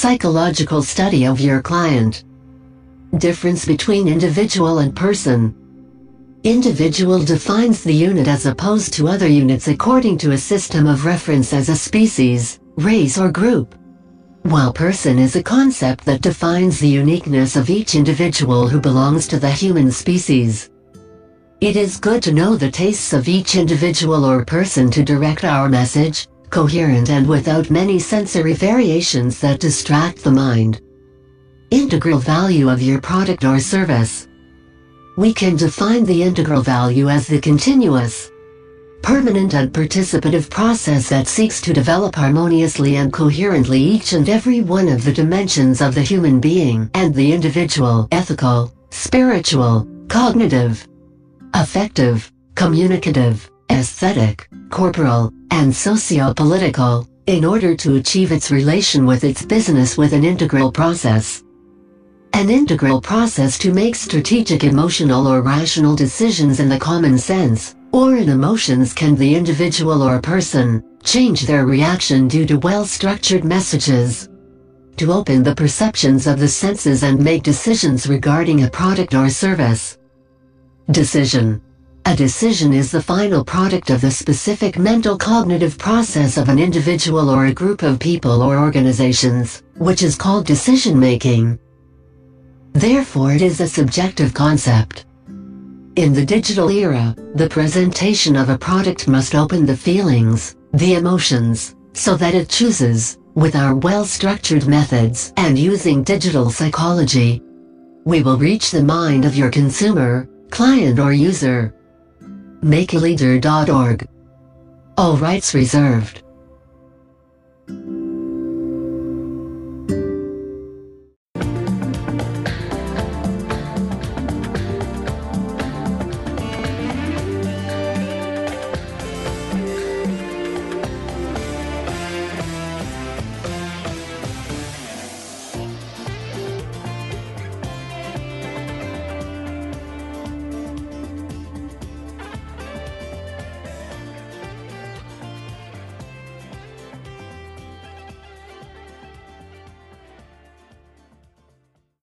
psychological study of your client. Difference between individual and person. Individual defines the unit as opposed to other units according to a system of reference as a species, race or group. While person is a concept that defines the uniqueness of each individual who belongs to the human species. It is good to know the tastes of each individual or person to direct our message, coherent and without many sensory variations that distract the mind. Integral value of your product or service. We can define the integral value as the continuous, permanent and participative process that seeks to develop harmoniously and coherently each and every one of the dimensions of the human being and the individual, ethical, spiritual, cognitive, affective, communicative, aesthetic, corporal, and socio-political, in order to achieve its relation with its business with an integral process. An integral process to make strategic emotional or rational decisions in the common sense, or in emotions can the individual or person, change their reaction due to well-structured messages. To open the perceptions of the senses and make decisions regarding a product or service. Decision. A decision is the final product of the specific mental cognitive process of an individual or a group of people or organizations, which is called decision making. Therefore it is a subjective concept. In the digital era, the presentation of a product must open the feelings, the emotions, so that it chooses, with our well-structured methods and using digital psychology. We will reach the mind of your consumer, client or user. MakeALeader.org All rights reserved.